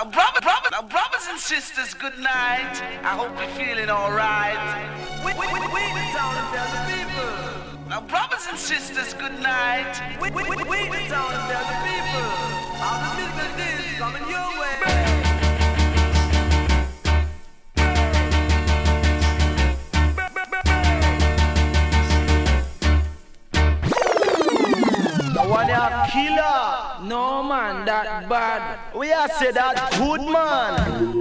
Now, brothers, brothers, now, brothers and sisters, good night. I hope you're feeling alright. We, we, we, we the town tell the people. Now, brothers and sisters, good night. We, we, we, we the town tell the people. How the is coming your way. One killer. No man, that bad. We are say that good man.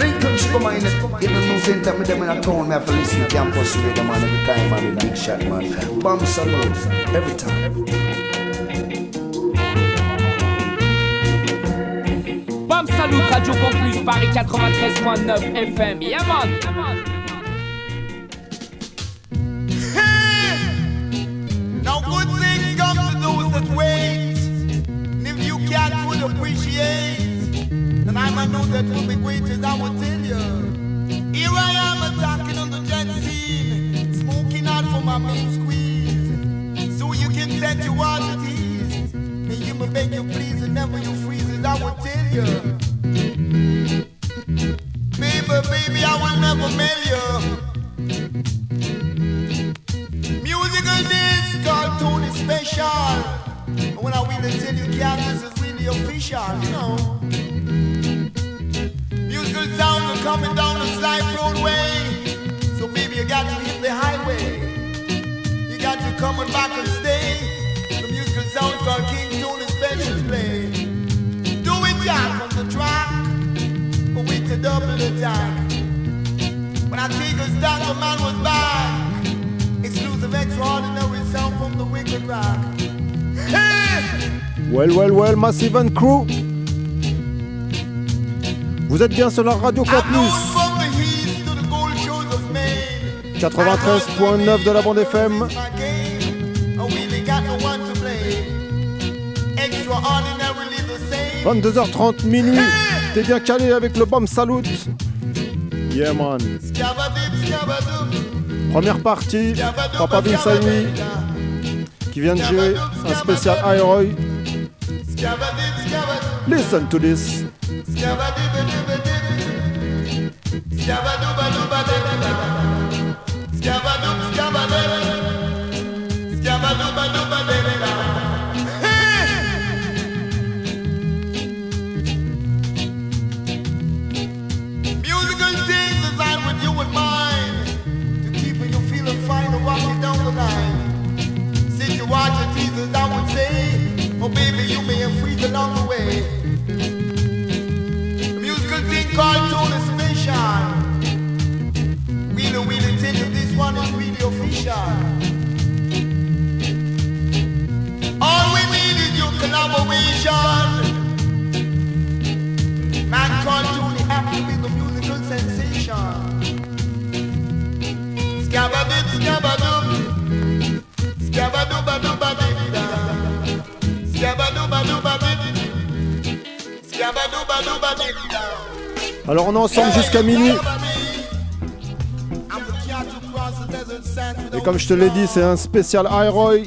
Lincoln should come in Even no same time with them in a town Me have to listen to campus radio man Every time man, big shot man. Bam Salute Every time. Bam Salute, Radio Campus, Paris 93.9 FM. Yeah, I know that will be great as I will tell you. Here I am attacking on the jet scene, smoking out for my main squeeze. So you can set your water tease. And you may beg you please and never you freeze as I will tell you. Baby, baby, I will never mail you. Musical days called Tony Special. And when I really tell you, yeah, this is really official, you know. Coming down the Broadway. So you got to hit the highway. You got to come on back and stay. The musical sound called King Special play. Do it, Jack, on the track. But wait to double the time. When I take a stop, the man was back. Exclusive, extraordinary sound from the wicked rock. Hey! Well, well, well, Massive and Crew. Vous êtes bien sur la Radio Campus. 93.9 de la bande FM. And we ain't got no one to blame. Extraordinarily the same. 22h30 minuit. T'es bien calé avec le bomb salute. Yeah man. Première partie. Papa Vinsaini qui vient de jouer un spécial scabadoo. Listen to this. Scabadib. Scabadooba-dooba-dib-a-dib. ensemble jusqu'à minuit. Et comme je te l'ai dit, c'est un spécial Iroy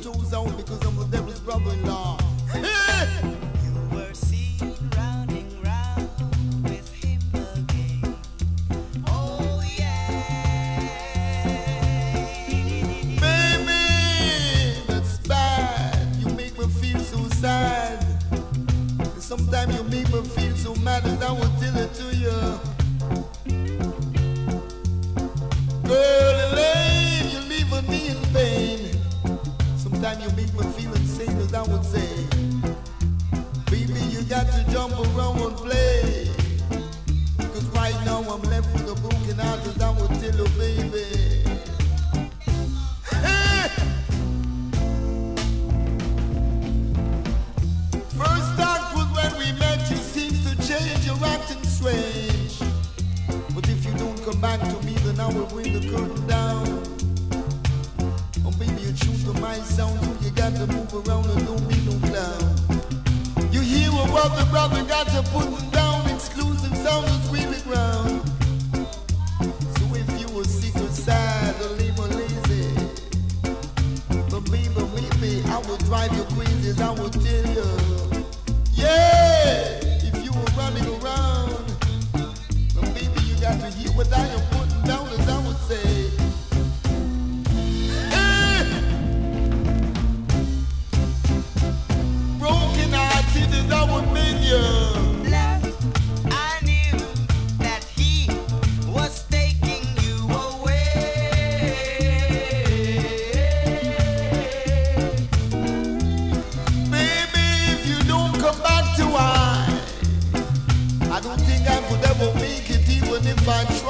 even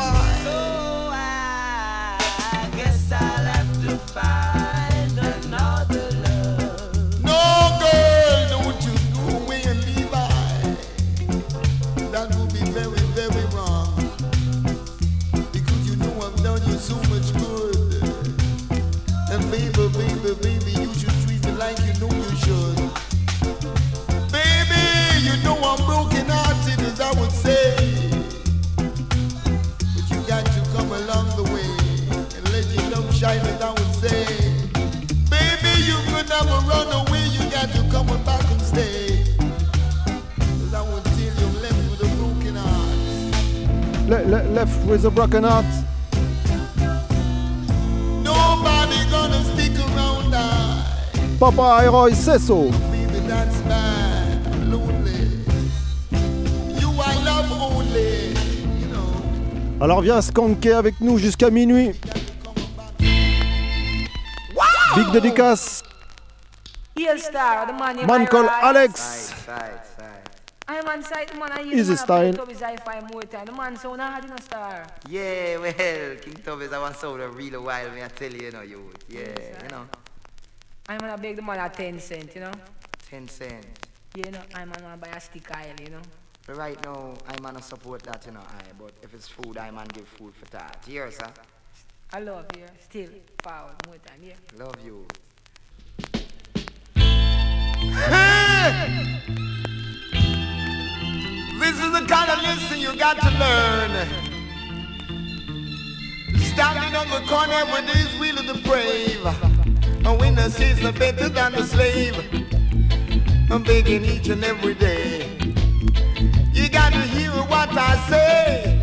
left with a broken heart. Nobody gonna stick around I. Papa Héroï, c'est ça. Baby, that's bad. I'm lonely. You I love only. You know. Alors viens skanker avec nous jusqu'à minuit. Big dédicace. Star, the man buy called rice. Alex. I'm on site, the man I Easy use the man style. I put hi-fi more time. The man so now had no star. Yeah, well, King Tubby's one sound a real while, me I tell you, you know, you. Yeah, you know, I'm gonna beg the man at 10 cent, you know. 10 cent. You know, I'm gonna buy a stick oil, you know. But right now, I'm gonna support that, you know, I. But if it's food, I'm gonna give food for that. Here, sir. I love you. Still forward more time, yeah. Love you. This is the kind of lesson you got to learn. Standing on the corner with his wheel of the brave. A winner sees the better than the slave. I'm begging each and every day. You got to hear what I say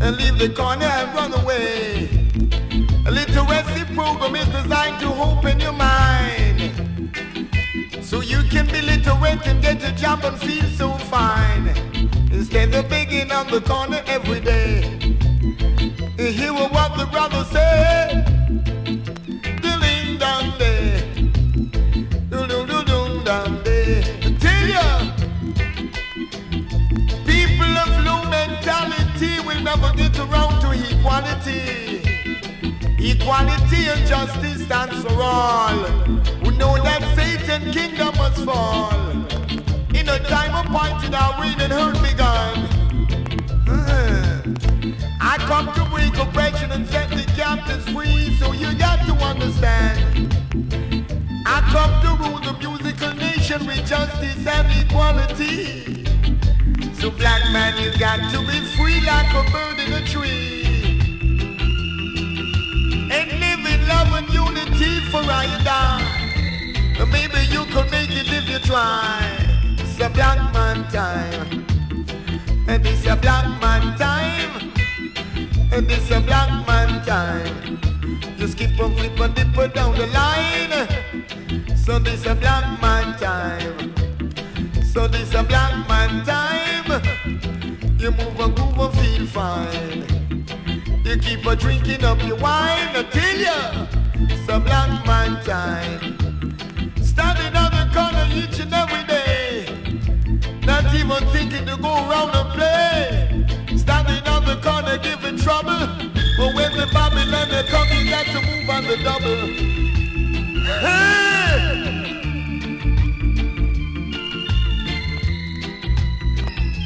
and leave the corner and run away. A literacy program is designed to open your mind. So you can be literate and get a job and feel so fine. Instead of begging on the corner every day. You hear what the brother say. Never get around to equality. Equality and justice stands for all. We know that Satan kingdom must fall. In a time appointed, our and hurt begun. I come to break oppression and set the captives free, so you got to understand. I come to rule the musical nation with justice and equality. So black man, you got to be free like a bird in a tree. Love and unity for I I. Maybe you could make it if you try. It's a black man time. And it's a black man time. And it's a black man time. You skip and flip and dip down the line. So this a black man time. So this a black man time. You move and groove and feel fine. You keep a drinking up your wine until you a black man time. Standing on the corner each and every day. Not even thinking to go around and play. Standing on the corner giving trouble. But when the Babylon they come, you got to move on the double. Hey!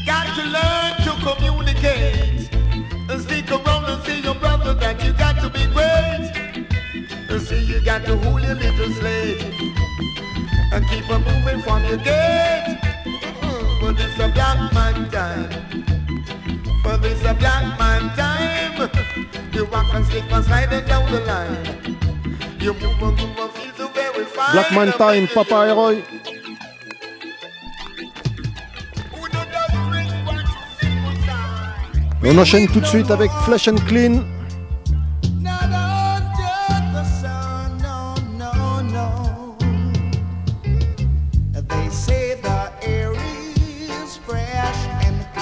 Got to learn to communicate. And stick around see your brother that you got to be great. See you got to hold your little slate. And keep on moving from your gate. Mm, For this a black man time. For this a black man time. You walk and slip and slide it down the line. You move and move and feel so very find Black Man Time, Papa I Roy. On enchaîne tout de suite avec Flesh and Clean.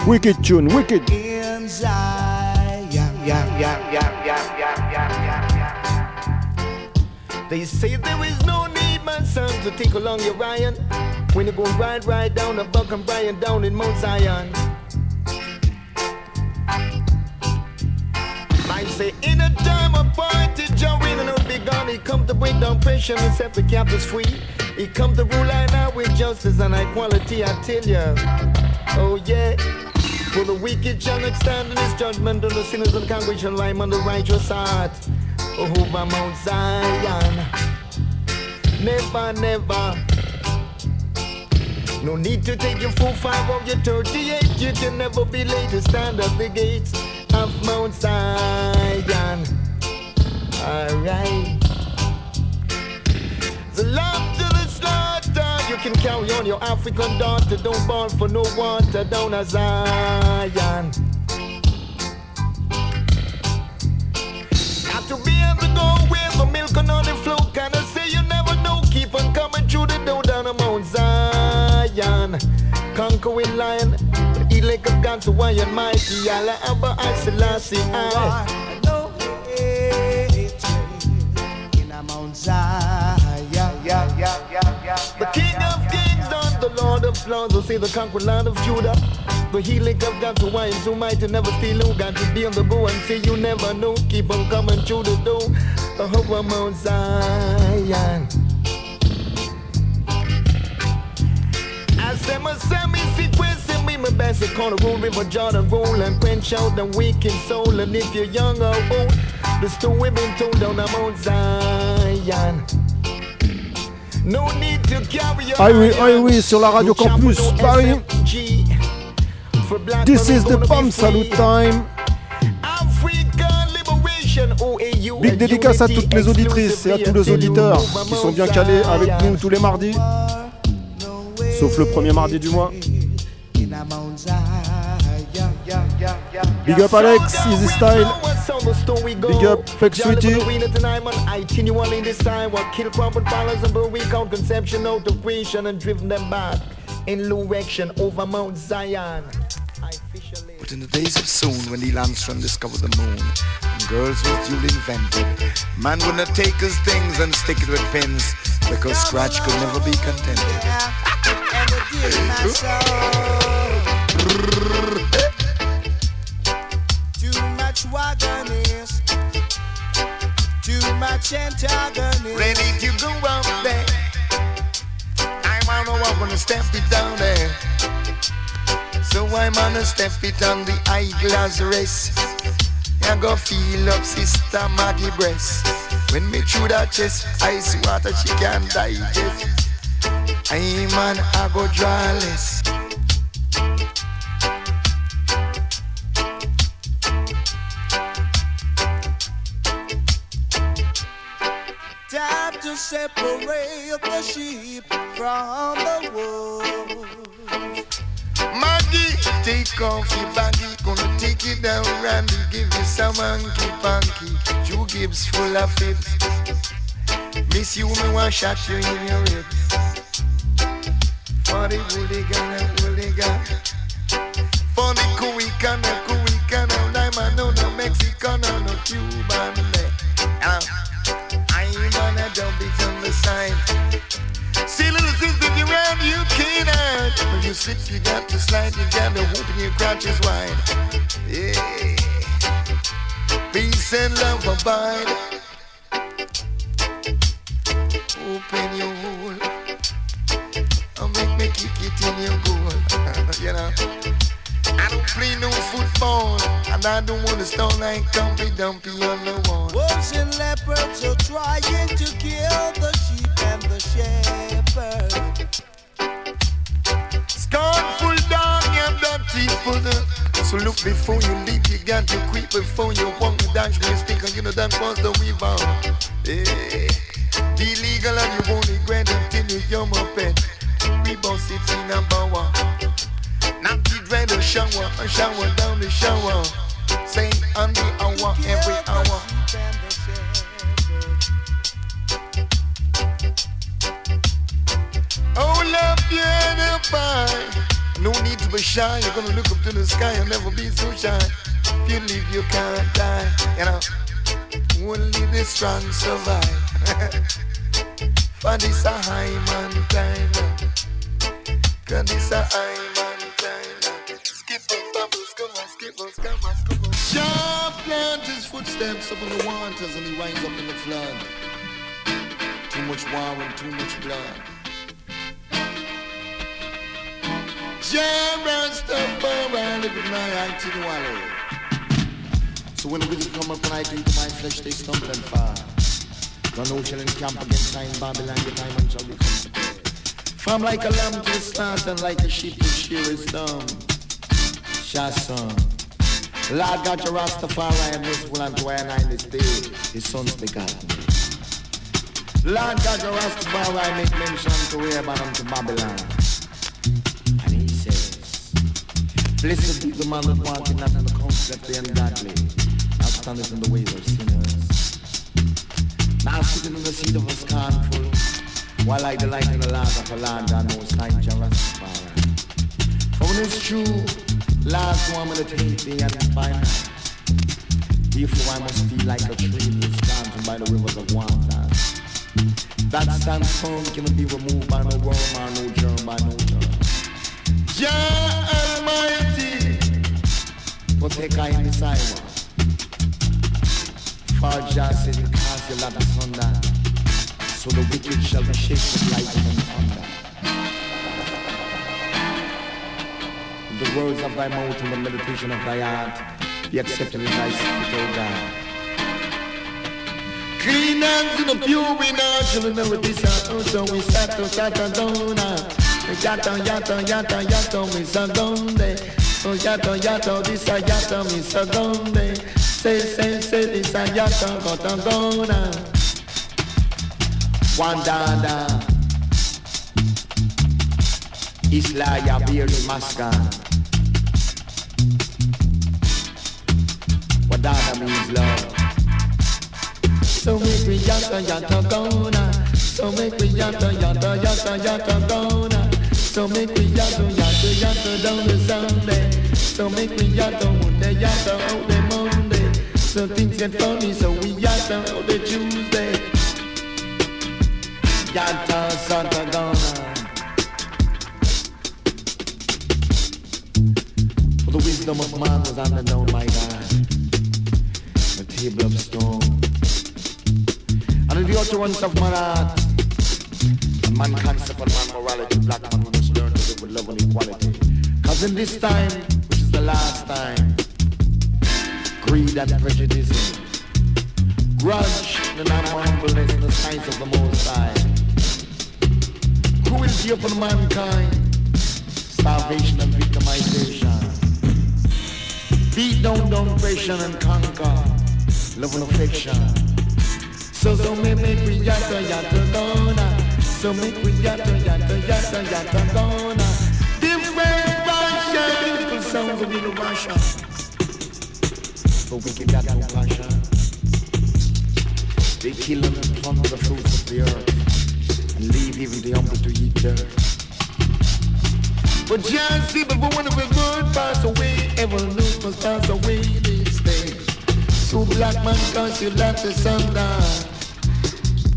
Wicked tune, wicked. They say there is no need, my son, to take along your Ryan. When you go ride, ride down Buck and Brian down in Mount Zion. Say in a time of party, Joe in and big gun, he come to break down pressure and set the captives free. He come to rule and out with justice and equality, I tell ya. Oh yeah. For the wicked shall not stand in his judgment, and the sinners and congregation lie on the righteous side. Over Mount Zion. Never, never. No need to take your full five of your 38. You can never be late to stand at the gates of Mount Zion. Alright. The love to the slaughter. You can carry on your African daughter. Don't born for no water down a Zion. Got to be able to go where the milk and honey flow. Can I say you never know? Keep on coming through the door down on Mount Zion. Conquering lion, the elect of God to Zion mighty. Allah Abba I Selassie I. know it in a Mount Zion. The King of Kings and the Lord of Lords will say the conquered land of Judah. The healing of God to wine so mighty never steal who got to be on the go and say you never know. Keep on coming through the door. The whole Mount Zion. I say my semi sequence me my best it call a rule river Jordan roll and quench out the wicked soul and if you're young or old the story been told down the Mount Zion. No need to carry your Ah oui, ah oui, sur la Radio Campus Paris. This is the free. Salute Time. Big dédicace à toutes les auditrices et à tous les auditeurs qui sont bien calés avec nous tous les mardis, sauf le premier mardi du mois. Big up Alex, Easy Style. Big up Flex Sweetie. But in the days of soon, when Neil Armstrong discovered the moon, and girls was duly invented, man would not take his things and stick it with pins, because scratch could never be contented. eyeglass rest. I go feel up sister Maggie breast. When me through that chest, ice water she can't digest. I man I go draw less. Time to separate the sheep from the wolves. Maggie, take off your baggy, gonna take you down, Randy, give you some hanky panky. Two Gibbs full of fibs. Miss you, me want shot you in your ribs. The hooligan and hooligan. The Cuican and Cuican, and I'm no, no Mexican, and no Cuban. Uh, I'm on a dump it on the side. See little sister, you round, you can't. When you slip, you got to slide, you got to open your crotches wide. Yeah. Peace and love abide. Open your in your goal. you know. I don't play no football. And I don't want to stone like Dumpy Dumpy on the wall. Wolves and leopards are trying to kill the sheep and the shepherd. Scornful dog, you dirty fool. So look before you leap, you got to creep before you walk the dance. You speak and you know that was the weaver. Hey, eh, be legal and you won't come up and we both it in a bower. Now get ready to shower, a shower down the shower. Say on the hour, every hour. Oh, love, beautiful. No need to be shy. You're gonna look up to the sky and never be so shy. If you live, you can't die. You know, only the strong survive. For this a high man time. Cause this a high man time. Skip bubbles, come on, on, come on, come. Sharp his footsteps upon the waters and he winds up in the flood. Too much war and too much blood. Around live with my to the. So when the wicked come up and I eat my flesh, they stumble and fall. Run ocean and camp against time, Babylon, the time and shall be come From like a lamb to the slaughter and like a sheep to shear its dumb. Shasson. Lord God, your Rastafari and this will unto I nine this day, his sons begotten. Lord God, your Rastafari make mention to where unto Babylon. And he says, Blessed be the man that walketh not in the counsel of the ungodly, not standeth in the ways of sinners. Now sitting in the seat of a scornful, while I delight in the laws of the Lord God most high Rastafari. For when it's true, last one meditate day and by night. Therefore I must feel like a tree that planted by the rivers of water. That stands firm cannot be removed by no worm or no germ by no germ. Jah Almighty, protect I in this island. For Jah said cast your lot asunder, so the wicked shall be shaken and thunder. The words of thy mouth and the meditation of thy heart be accepted in thy spirit, O God. Clean hands in the pure in our children of this earth, so we start to start to dona. Yato, yato, yato, yato, mi donde. Oh, yato, yato, this a yato, mi donde. Say, say, say, this a yato, gotangona. Wandada. Isla ya beard maska. Wadada means love. So make me yata yata gona. So make me yata yata yata yata gona. So make me yata yata yata down the Sunday. So make me yata Monday yata all the Monday. So things get funny, so we yata all the Tuesday. Yata Santa Gona. For the wisdom of man was unknown by God. The table of stone. And in the utterance of man art, and man concept and man morality, black man must learn to live with love and equality. Cause in this time, which is the last time, greed and prejudice, grudge, the in the sight of the Most High, cruelty upon mankind, starvation and victimization, beat down, down, oppression and conquer, love and affection. So so me make we yata yata gonna. So make we yata yata yata yata gonna. Different fashion, beautiful sounds of innovation. But we can got no passion. They kill and plunder the fruits of the earth and leave even the humble to eat dirt. But just who want to be good pass away, evolution must pass away this day. So black man cause you left the sun down.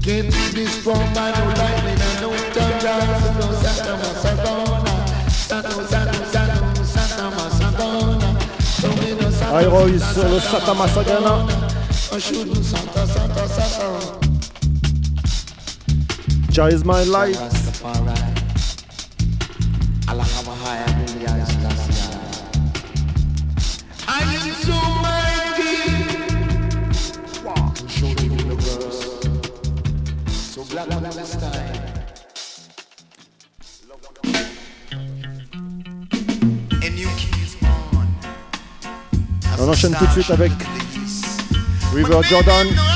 Can't be destroyed by no lightning and no thunder. No Santa Masadona. Santa, Santa, Santa, Santa Masadona. So me no Santa Iroy sur le Santa Santa, Santa, Santa. Jah is my life. Rastafari. Allah have a higher million Selassie. I am so mighty. To show the universe. So black on this time. A new king is born. On enchaîne tout de suite avec River Jordan.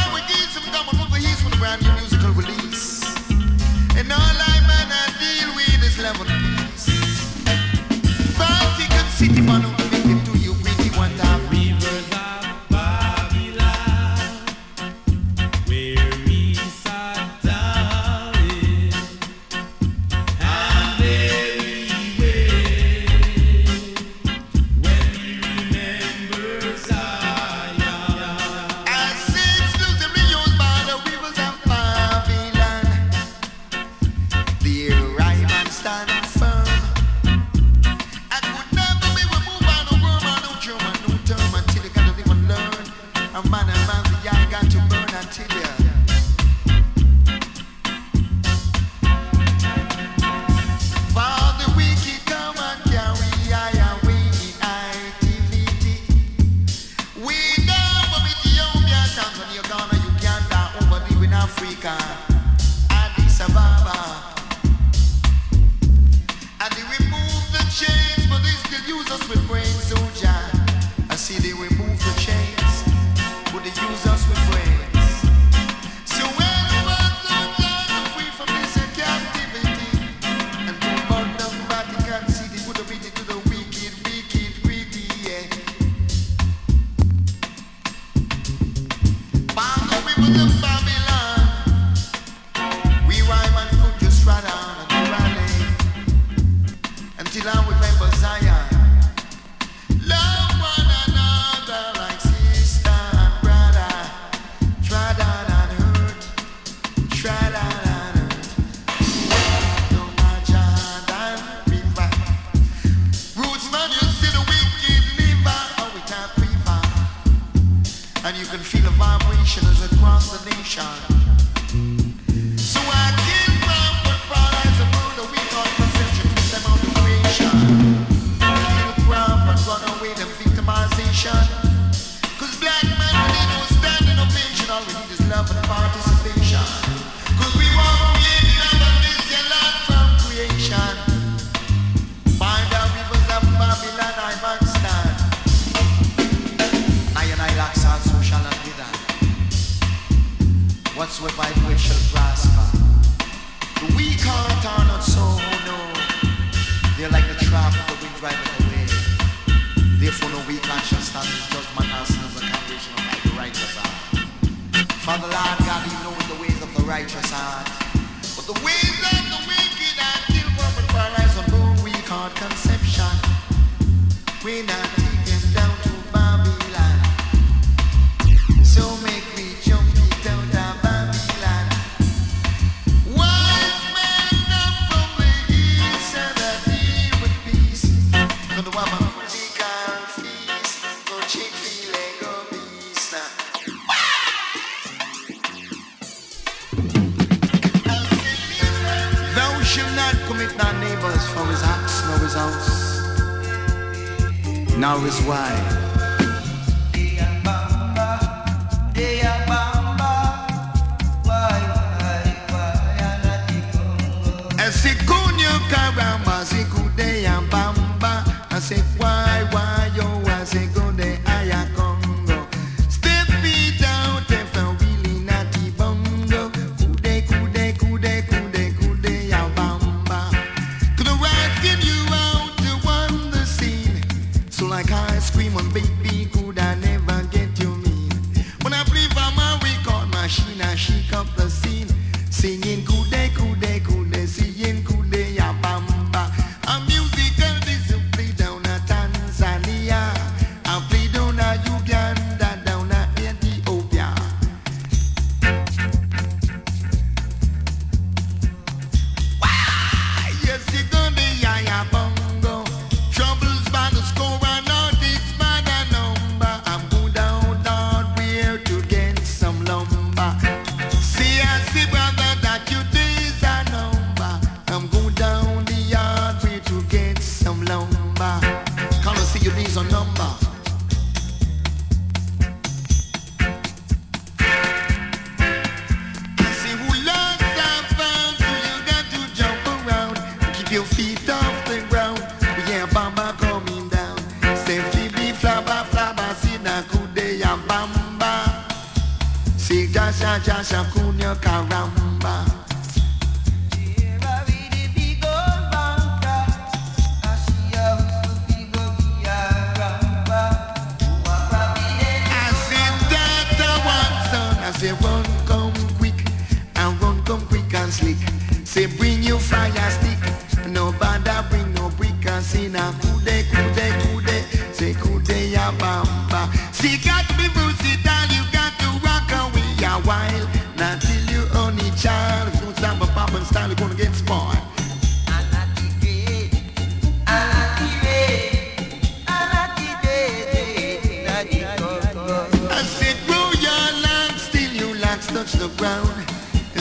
Jasha, Jasha, Kunya, Karamba.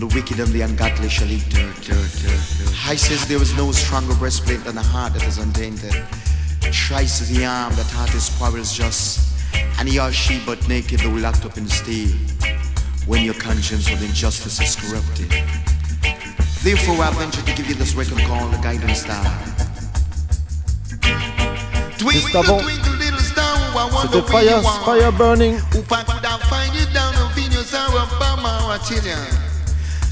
The wicked and the ungodly shall eat dirt, dirt, dirt, dirt. I says there is no stronger breastplate than a heart that is untainted. Thrice is the arm that heart his quarrels just. And he or she but naked though locked up in steel. When your conscience with injustice is corrupted. Therefore I venture to give you this record called the guidance star. Juste avant, c'était Fire, Fire Burning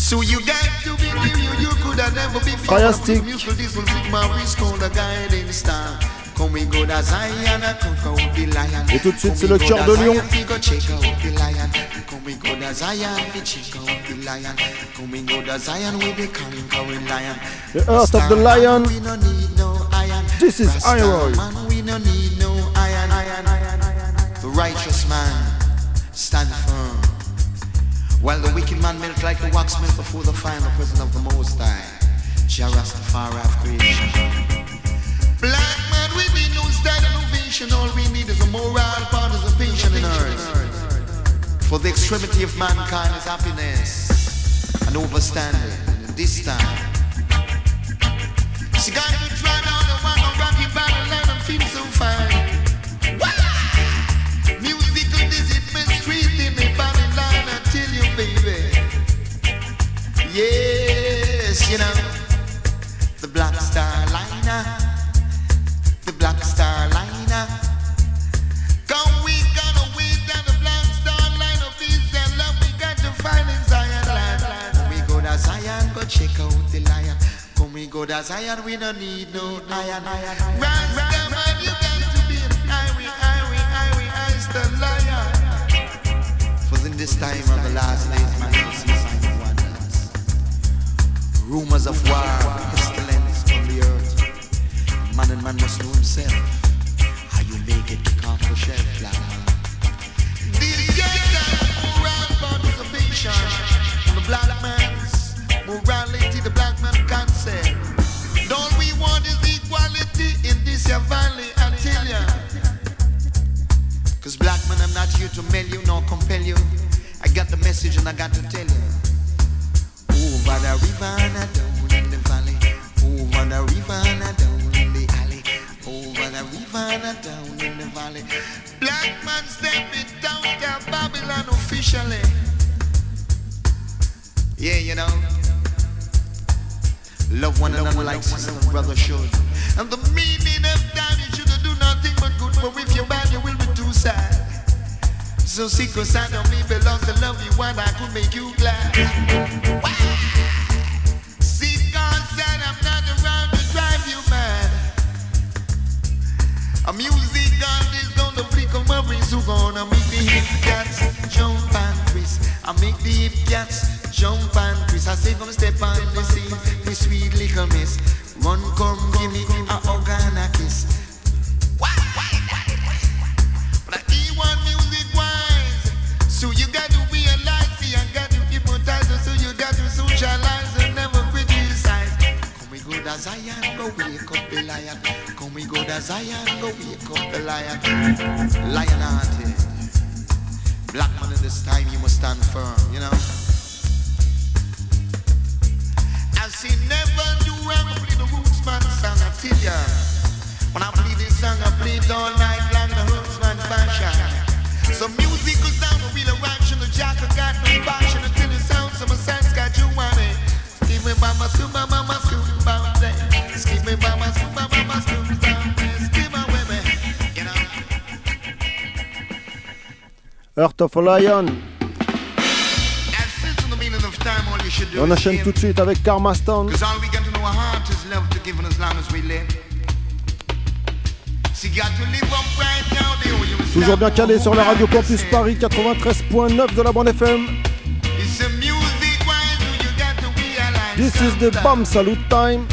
So you got to be you, you could have never been Fire stick. This will my risk on the guiding star. Et tout de suite, c'est le cœur de lion. The earth of the lion. This is Iron. The righteous man stand firm. While the wicked man melt like the wax melt before the final presence of the Most High. Jah Rastafari of creation. Black man, we need no style innovation. All we need is a moral participation in earth. For the extremity of mankind is happiness and overstanding. And this time, she got to try down the one on Rocky Battle and feel so fine. Liner. The Black Star Liner. Come we gonna wait down the Black Star Line of peace and love we got to find in Zion land. We go to Zion, go check out the lion. Come we go to Zion, we don't need no iron. Rasta man, you got to be an irie, irie, irie, irie, the lion. For in this time of the last days, man, you see signs. Rumors of war, Man and man must know himself. How you make it to conquer shelf, black man. These are moral participation on the black man's morality, the black man concept. All we want is equality in this here valley, ya. Cause black man, I'm not here to mail you nor compel you. I got the message and I got to tell you. Over the river and down in the valley. Over the river and down the. The river and a down in the valley. Black man stepping down to Babylon officially. Yeah, you know. Love one another like sister and brother should. And the meaning of time, you shouldn't do nothing but good. For if you're bad, you will be too sad. So a side of me belongs to love you one I could make you glad. Why? A music is gonna flick on my wrist who gonna make the hip cats jump and twist. I make the hip cats jump and twist. I say come step on the scene, the sweet little miss. Run come give me a hug and a kiss. Why? But I one music wise. So you got to realize, see, I got to hypnotize, so you got to socialize to Zion, go wake up the lion. Come we go to Zion, go wake up the lion. Lion hearted. Black man in this time, you must stand firm, you know. I see never do wrong, play the roots man song, I tell ya. When I play this song, I play it all night long, the roots man fashion. So music goes down, a real eruption, the jack got no passion until the sound, some sense got you on it. By my scuba, mama Heart of a Lion. On enchaîne tout de suite avec Karma Stone. Toujours bien calé sur la radio Campus Paris 93.9 de la bande FM. This is the bomb salute time.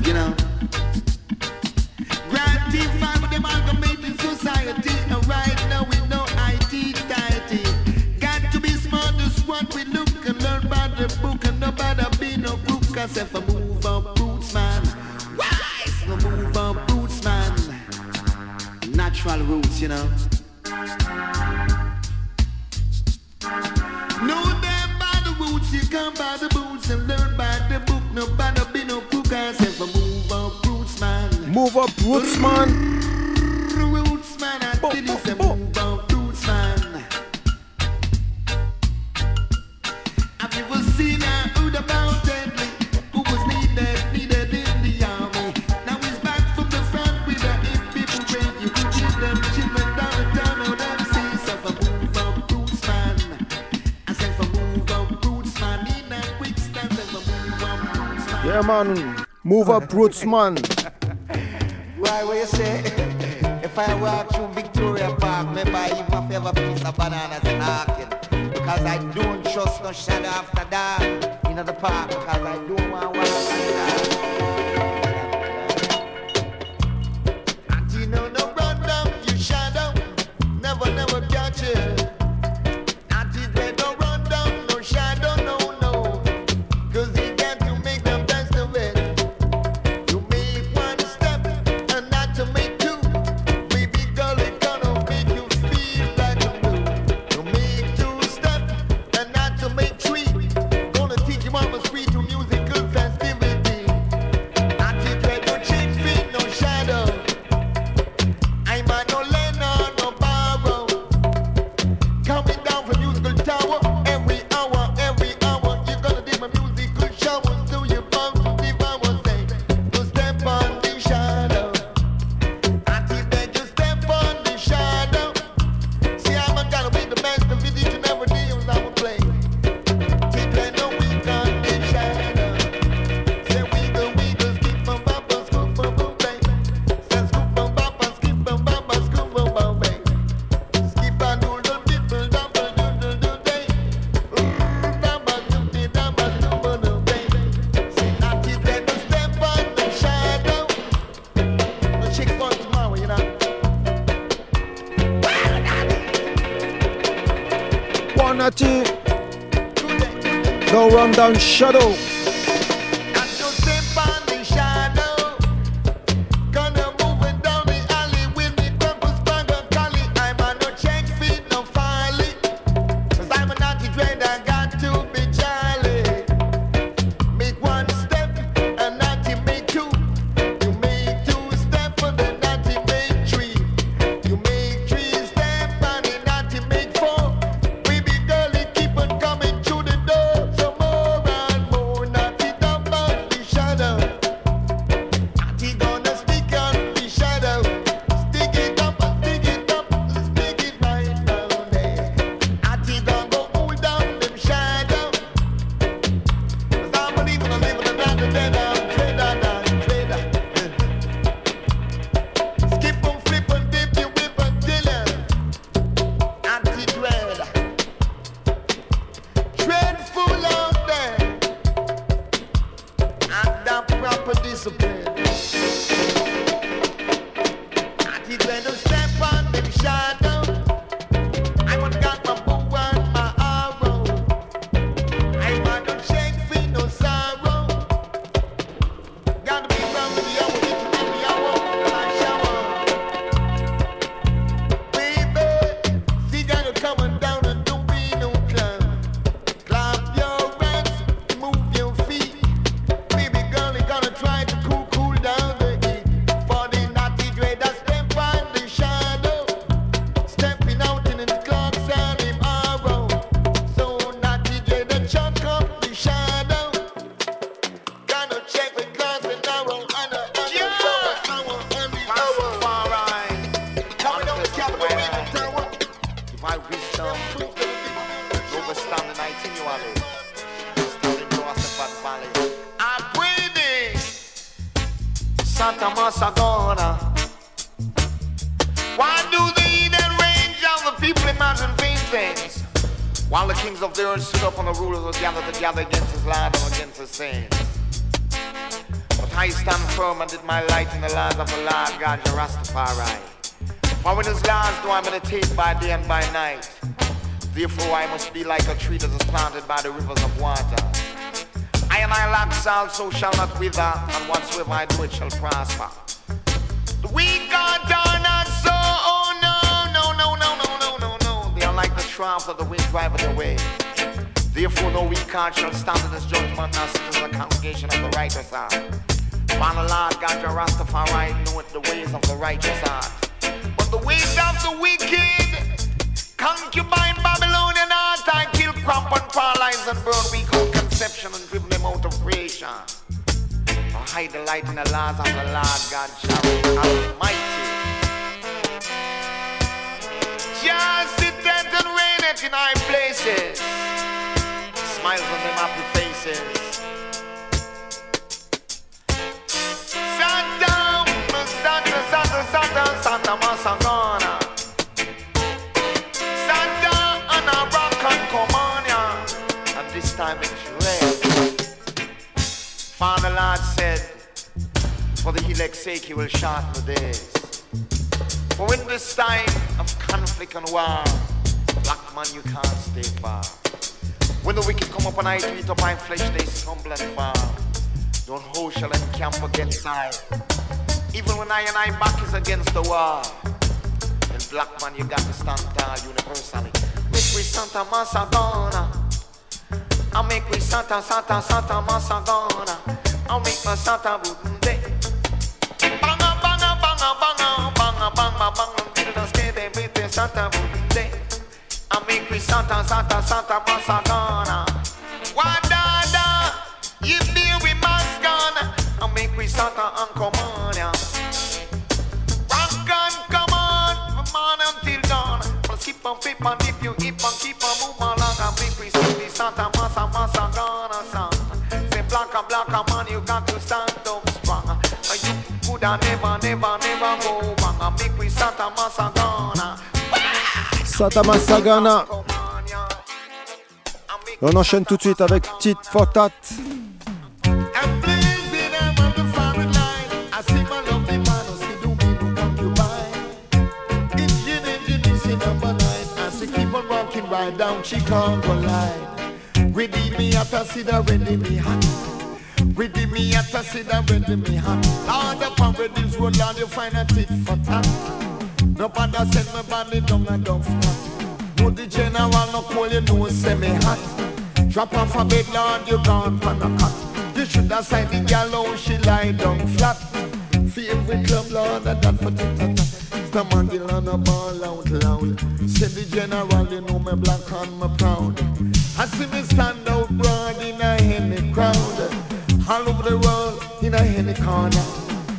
you know. With society, right now IT-tighty. Got to be smart, what we look and learn by the book, and nobody be no if I move on boots, man, wise, no move on boots, man. Natural roots, you know. Know them by the roots, you come by the boots and learn by the book, nobody move up roots, man. Roots, man. I bo, bo, bo. move up roots, man. Have you ever seen a hood about deadly who was needed, needed in the army? Now he's back from the front with a hip people. You them, chill them down move up roots, man. I said for move up roots, man. Need that quick stand move up roots, man. Yeah, man. Move up roots, man. I walk through Victoria Park, remember even if you ever piece of and snarking. Because I don't trust no shadow after dark in the park, because I don't want to walk. Countdown Shadow. No rundown shadow. also shall not wither, and whatsoever I do it shall prosper. The weak are not so, oh no, no, no, no, no, no, no, no. They are like the shrouds of the wind driving away. Therefore no weak heart shall stand in this judgment, nor in the congregation of the righteous are. The Lord God your Rastafari knoweth the ways of the righteous heart. But the ways of the wicked, concubine Babylonian heart, I kill, crop and paralyze and burn weak out conception and driven them out of creation. I hide the light in the laws of the Lord God, Shari Almighty. Just sit and rain it in high places. Smiles on them happy faces. Santa, Santa, Santa, and a rock and this time it's red. Father Lord said, For the elect's sake, he will shorten the days. For in this time of conflict and war, black man, you can't stay far. When the wicked come up and I eat up flesh, they stumble and fall. Don't hold shall encamp against I. Even when I and I back is against the wall. And black man, you got to stand tall universally. Make we Santa Masagona. I'll make we Santa, Santa, Santa Masagona. I'll make my Santa Bunde. Banga, banga, banga, banga, banga, banga, banga. Build a skate with Santa Bunde. I'll make we Santa, Santa, Santa Masagona. Wadada, you feel we must gone. I'll make we Santa Uncle Mania. Rock on, come on, from on until dawn. Plus keep on, flip on, if you keep on, keep on, move along. I'll make we Santa Massa Massa gonna sound. Say black and black and man, you got to stand up strong. You coulda never, never, never go wrong. Make we Santa Massa gonna. Santa Massa Ghana. On enchaîne tout de suite avec Tit Fortat. She can't collide. Redeem me at a cedar, ready me hot. Redeem me at a cedar, ready me hot. Lord, upon redeems road, Lord, you find a tit for tat. No bother send my body down and down flat. No the general, no call you know, say me hot. Drop off a bed, Lord, you gone pan a cot. You should have signed the gal she lie down flat. Favorite club, Lord, and that for tit tat mangle on a ball out loud. Say the general, you know me black and me proud. I see me stand out broad in a any crowd. All over the world, in a any corner.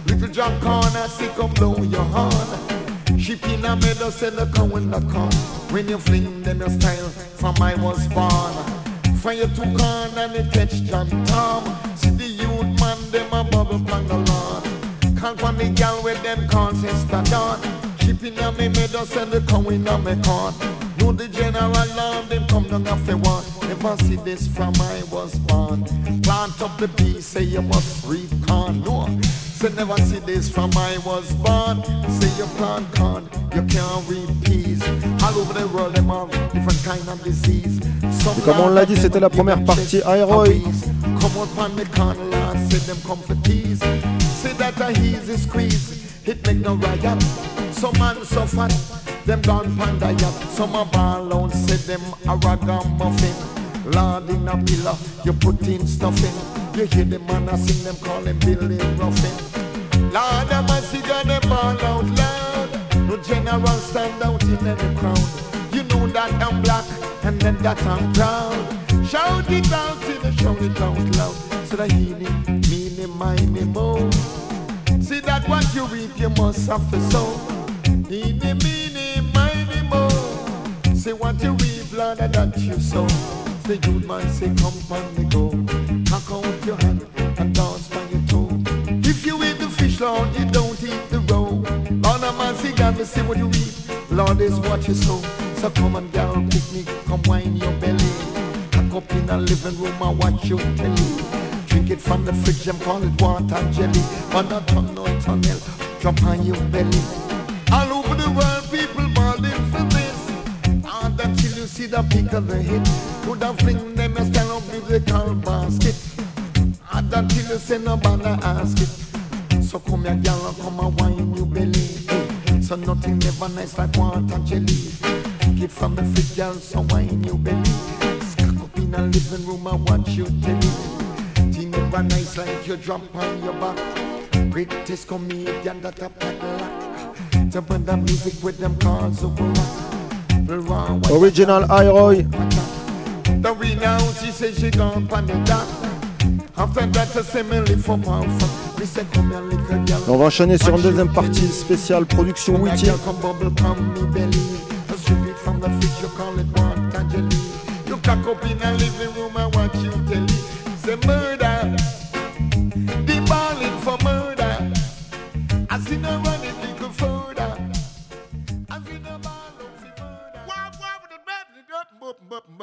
Little John Corner, see come blow your horn. Sheep in a meadow, say the come when the come. When you fling them your style, from I was born. From your two corn and it catch John Tom. See the youth man, them a bubble on the lawn. Can't find the gal with them call sister Dawn. Shipping on me meadow, send the coming on me corn. Know the general alarm, them come down the one. Never see this from I was born. Plant up the bee, say you must reap corn. No, say never see this from I was born. Say you plant corn, you can't reap peas. All over the world, them have different kind of disease. Et comme on l'a dit, c'était la première partie I Roy. Come out on the corner, Lord, say them come for tease. Say that a easy squeeze, it make no riot. Some man suffer, them gone panda yacht. Some a ball out, say them a ragamuffin. Lord in a pillar, you put in stuff in. You hear the man a sing them call him Billy Ruffin. Lord have mercy, God them ball out loud. No general stand out in any crowd. You know that I'm black and then that I'm brown. Shout it out, see the shout it out loud. So the healing, meaning, miny, mo. See that what you reap, you must suffer so. Eeny, meeny, miny, mo. Say what you reap, Lord, that you sow. Say you man, say come on the go. Cock out your hand and dance by your toe. If you eat the fish, Lord, you don't eat the roe. Lord, a man, see God, me see what you reap. Lord is what you sow. So come on, gal, picnic, come wine your belly. Cock up in the living room and watch your telly. Drink it from the fridge and call it water jelly. On a tongue, no tunnel, drop on your belly. All over the world, people balling for this. And until you see the peak of the hit, could have fling them a stand up the car basket. And until you a banner ask it. So come here, and come and wine your belly. So nothing never nice like water jelly. Get from the fridge, gal, so wine your belly. Stack up in a living room and watch you telly. Thing never nice like you drop on your back. British comedian that a padlock. Jump on the music with them cars. Original Aeroy. The she say she gone pan the dock. After that, a simile for. On va enchaîner sur une deuxième partie spéciale production Witty.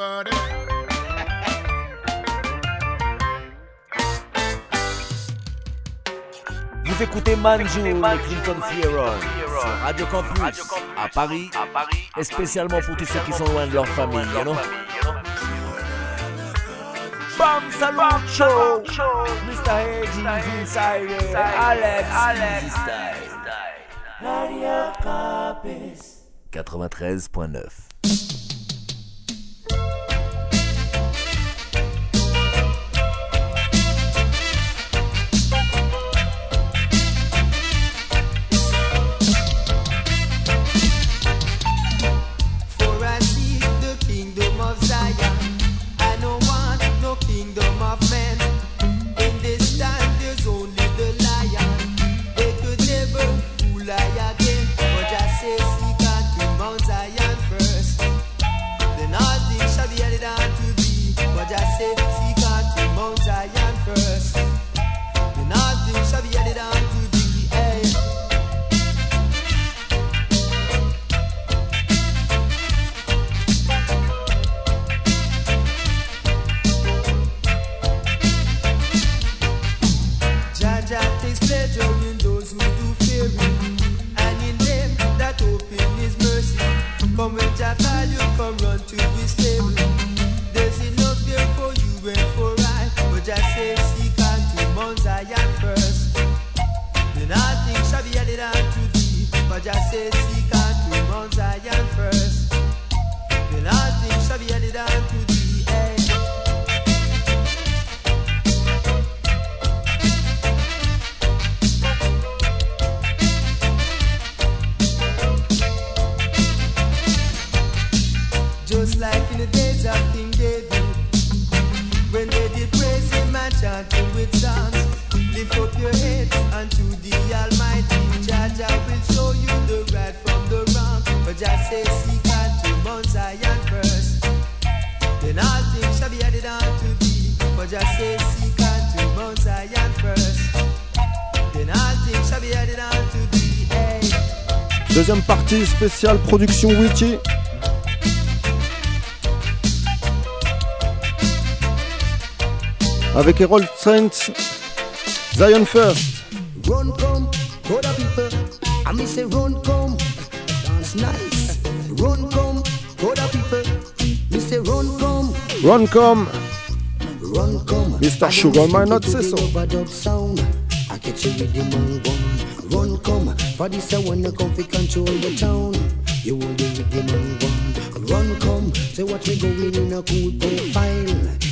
Vous écoutez Manjou, le Clinton Fieron, sur Radio Campus, à Paris, et spécialement pour tous ceux qui sont loin de leur famille, you know? Bam Salut Show, Mr. Hedges inside, Alex, Alex, Radio Campus, 93.9. Deuxième partie spéciale production Witty. Avec Harold Saints, Zion First. Run come, go the people. I me say run come, dance nice. Run come, go the people. Me say run come, Run come, run come. Mr. Sugarman not say so. Overdub sound. I catch you with the man one. Run come, for this I wanna come fi control the town. You will be with the man one. Run come, say what we going in a cool profile.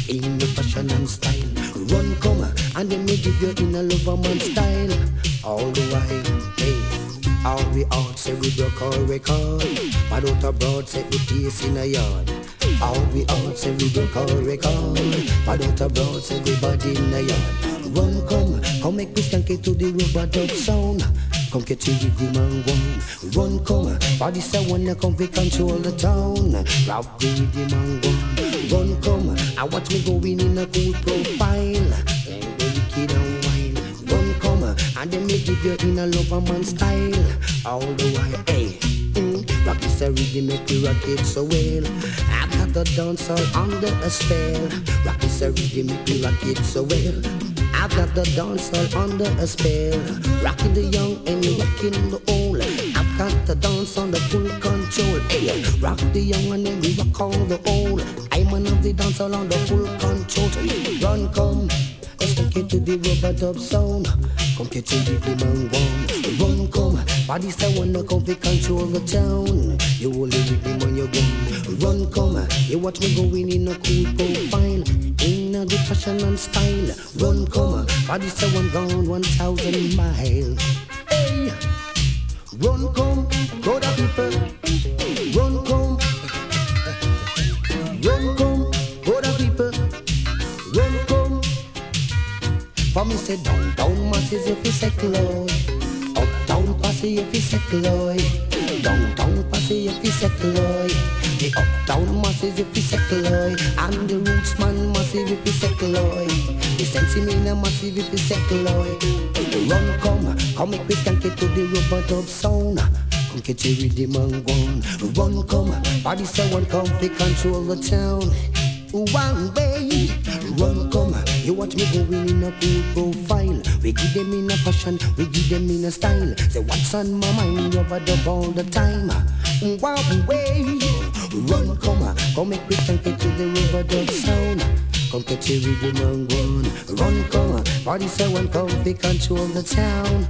In the fashion and style. Run come, and then me give you in a lover man style. All the while, hey. All we out say we broke our record. But out abroad say we peace in a yard. All we out say we broke our record. But out abroad say we body in a yard. Run come, come make we skank to the rubber dub sound. Come get you with the man one. Run come, body say wanna come we control the town. Rob the the man one. Run come, I watch me going in a cool profile. And the wicked and wine. Run come, and then me give you in a lover man style. All the while, hey. Mm, rock this a rhythm make me rock it so well. I got the dance all under a spell. Rock this a rhythm make me rock it so well. I've got the dance all under a spell. Rocking the young and rocking the old. I've got the dance on the full control. Hey, rock the young and then we rock all the old. I'm one of the dance all on the full control. You run, come. Let's it to the rubber dub sound. Come catch the man one. Run, come. Body say wanna come fi control the town. You only with me when you're gone. Run, come. You watch me going in a cool profile. In a the fashion and style. Run, come. Body say one gone one thousand miles. Hey. Run, come. Go the people. Run, come. Run, come. Go the people. Run, come. For me say down, down masses if you settle Uptown posse if you settle Downtown posse if you settle The uptown masses if you settle And the roots man massive if you settle The sensi mina massive if you settle Run come, come make we skank it to the rubber dub sound. Come catch with the man one Run come, body one come to control the town. One way, run come You watch me going in a cool profile. We give them in a fashion, we give them in a style. Say what's on my mind, rubber dub all the time. One way, run come Come make me skank it to the rubber dub sound. Come catch you with the man one Run. Come, body say one come to control the town.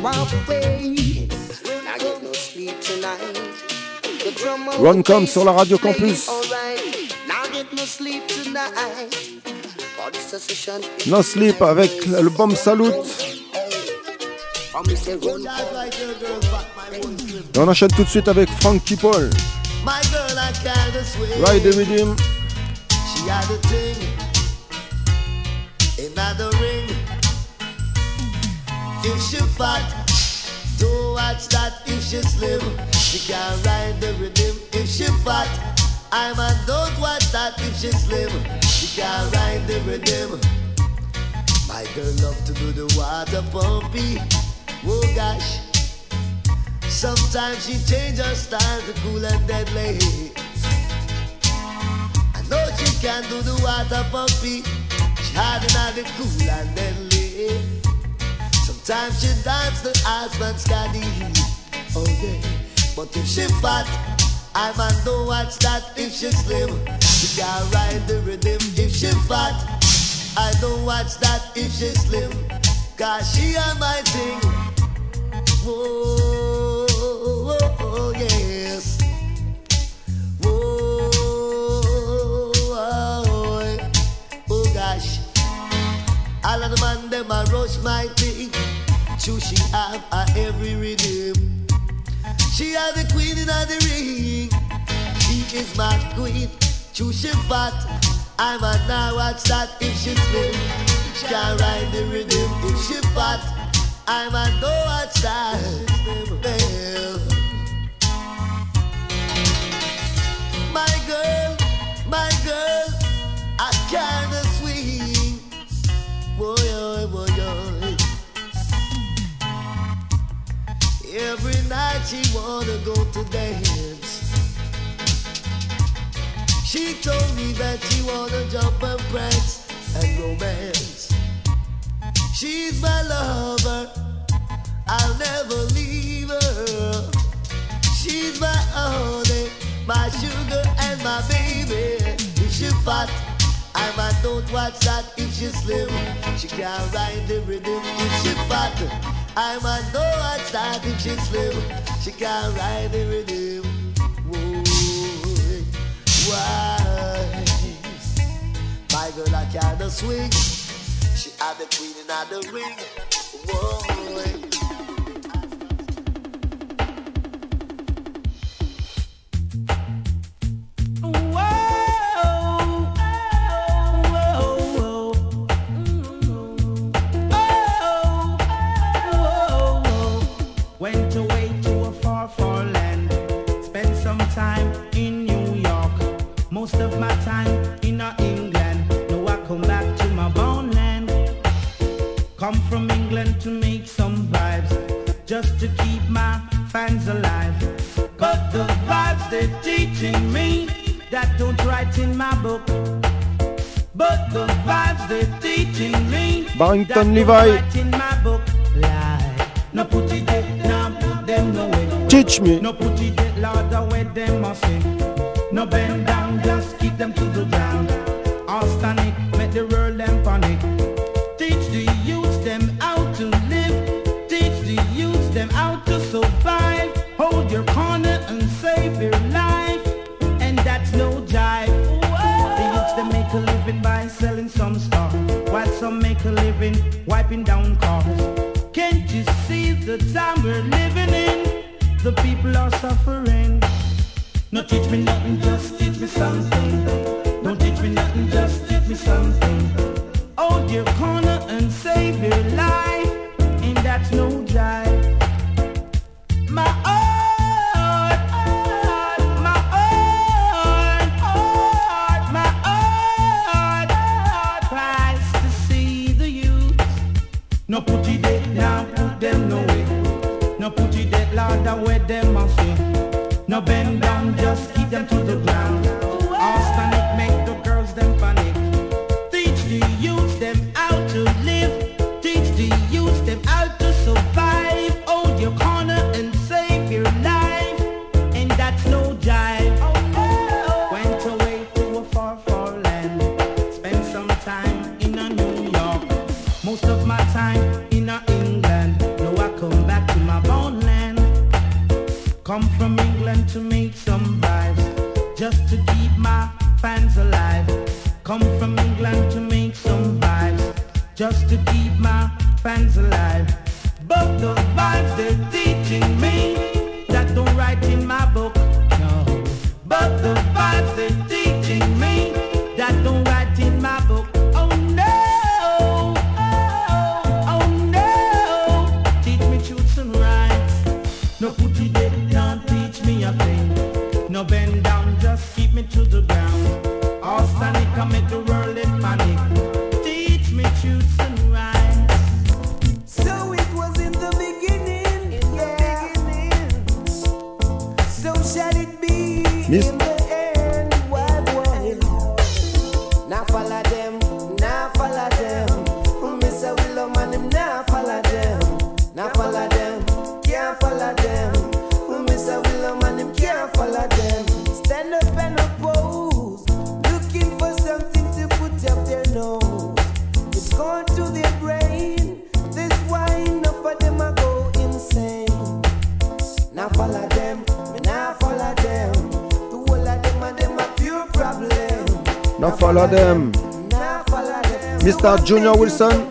One way, I get no sleep tonight. Run come sur la radio campus. Alright, now get no sleep tonight. No Sleep avec bomb salute. Et on enchaîne tout de suite avec Frankie Paul. Ride with him. She had a thing in the ring. If she fat, don't watch that. If she slim, she can ride the rhythm. If she fat, I man don't watch that. If she slim, she can ride the rhythm. My girl love to do the water pumpy. Oh gosh. Sometimes she change her style to cool and deadly. I know she can do the water pumpy. She hard and the cool and deadly. Sometimes she dance the Osman Scotty. Oh yeah. But if she fat, I man don't watch that if she slim. She can ride the rhythm if she fat. I don't watch that if she slim. Cause she on my thing. Whoa, oh oh yes. Whoa, oh, oh gosh. All of the man them a rush my thing. True she have a every rhythm. She are the queen in the ring. She is my queen. True she's fat. I'm a now watch that if she slim. She can ride the rhythm if she fat. I'm a no watch that. My girl, my girl. night she wanna go to dance. She told me that she wanna jump and prance and romance. She's my lover, I'll never leave her. She's my honey, my sugar and my baby. If she fat, I might don't watch that. If she slim, she can't ride the rhythm. If she fat. I must know what's that if she slim. She can't ride the rhythm. Whoa, Why? My girl, I can't swing. She had the queen and had the ring. Whoa. Barrington Levy. Teach me. No put it, Lord, them must No bend down, down. Now follow them. Mr. Junior Wilson.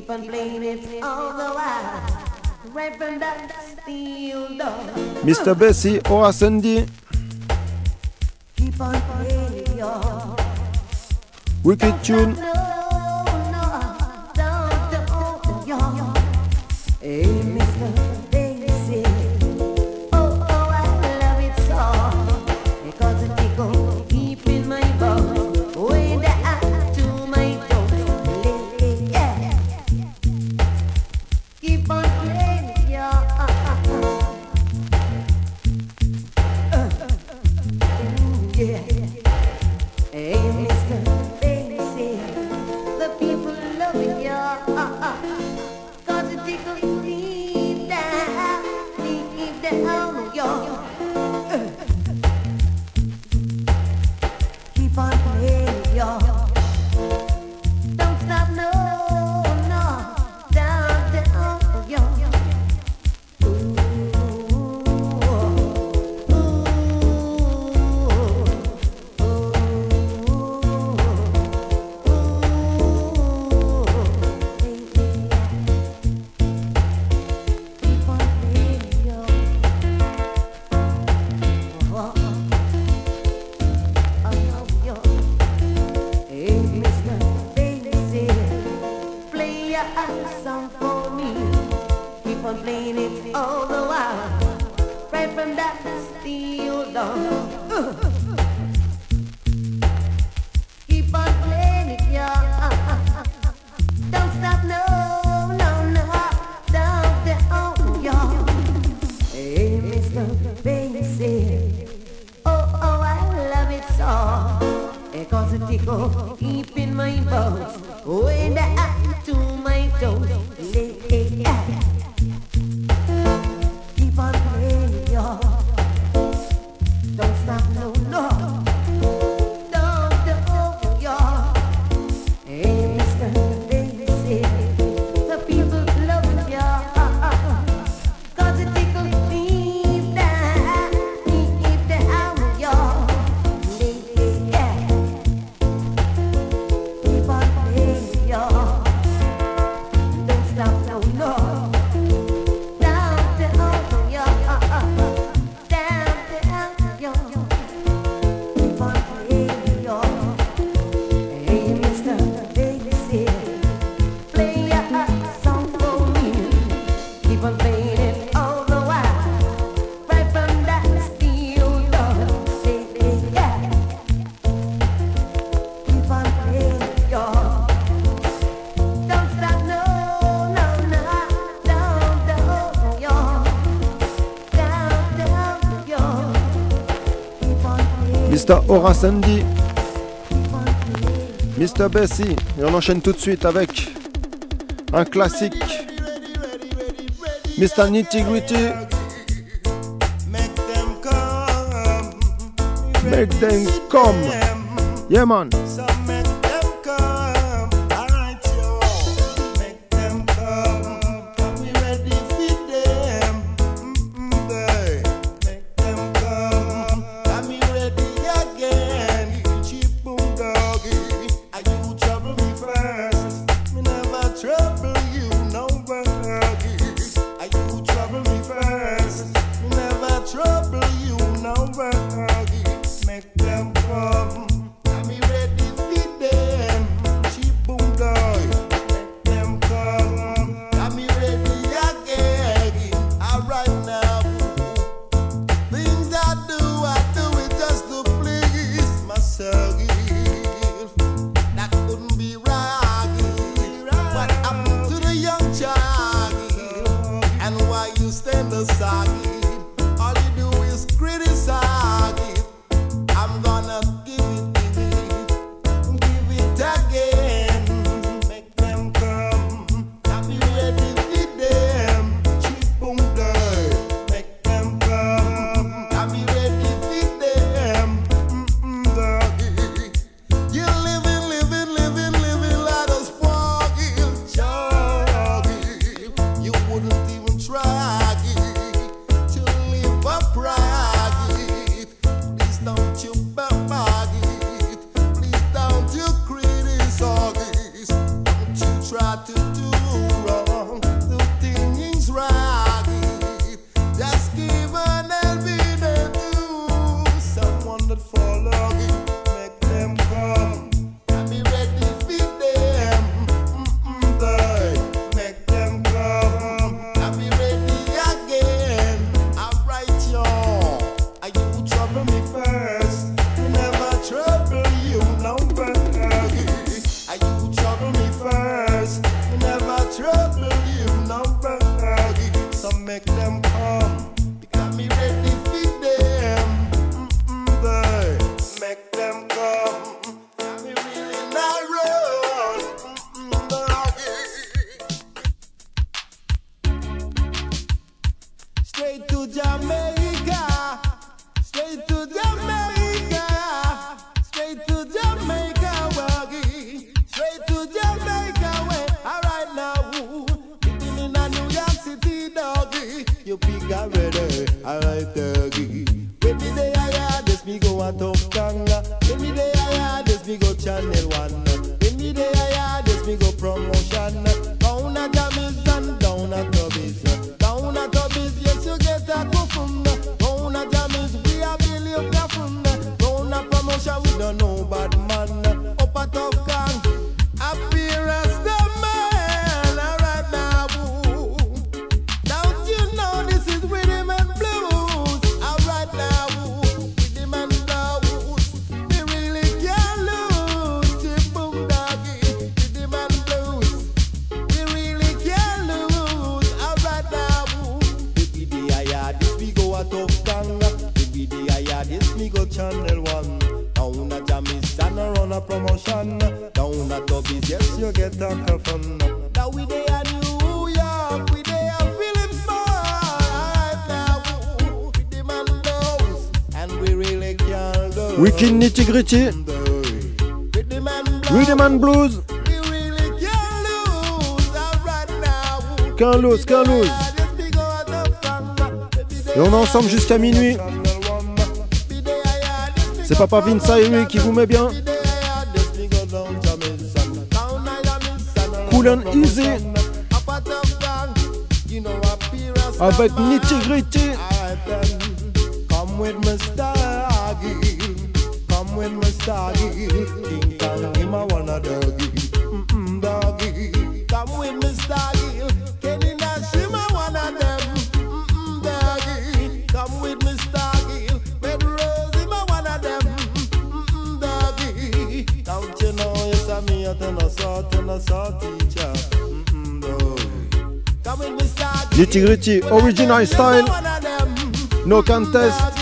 Keep on playing it all the while. Right from the steel door. Mr. Bessie or Sandy. Keep on playing it. Wicked tune. aura samedi. Mr. Bessie, et on enchaîne tout de suite avec un classique. Mr. Nitty Gritty. Make them come. Yeah, man. Richie. Blues. Qu'un lose. Et on est ensemble jusqu'à minuit. C'est Papa Vince lui qui vous met bien. Cool and easy. Avec nitty gritty. doggy. King Kong, him a wanna doggy. Mm mm doggy. Come with me, doggy. Nitty gritty, original style. No contest.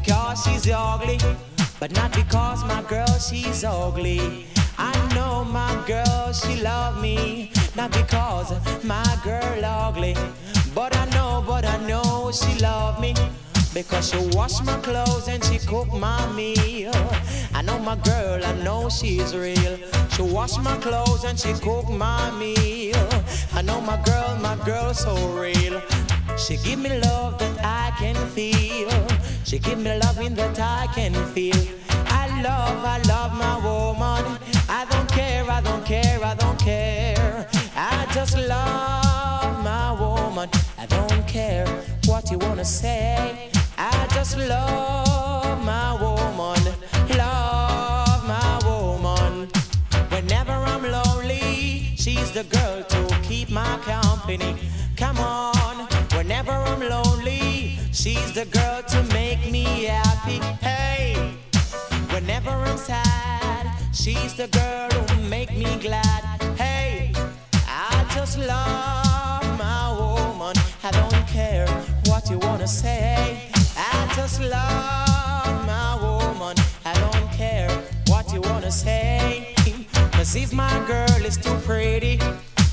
Because she's ugly, but not because my girl she's ugly. I know my girl she love me, not because my girl ugly, but I know, but I know she love me. Because she wash my clothes and she cook my meal. I know my girl, I know she's real. She wash my clothes and she cook my meal. I know my girl, my girl so real. She give me love can feel. She give me loving that I can feel. I love, I love my woman. I don't care, I don't care, I don't care. I just love my woman. I don't care what you wanna say. I just love my woman, love my woman. Whenever I'm lonely, she's the girl to keep my company. Come on, whenever I'm lonely, she's the girl to make me happy. Hey, whenever I'm sad, she's the girl who make me glad. Hey, I just love my woman. I don't care what you wanna say. I just love my woman. I don't care what you wanna say. Cause if my girl is too pretty,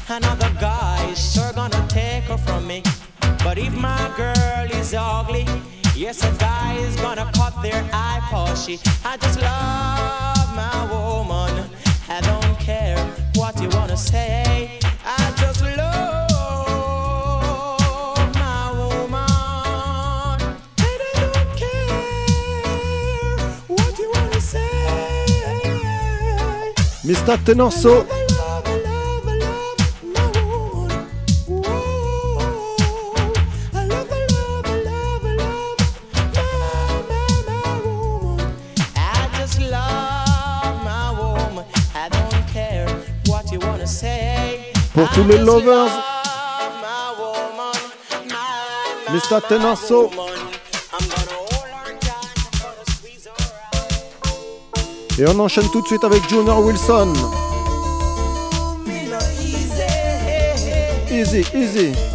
another guy is sure gonna take her from me. But if my girl is ugly, yes, a guy is gonna cut their eye for she. I just love my woman. I don't care what you wanna say. I just love my woman. Tous les lovers. Mr. Tenorso. Et on enchaîne tout de suite avec Junior Wilson. Easy, easy.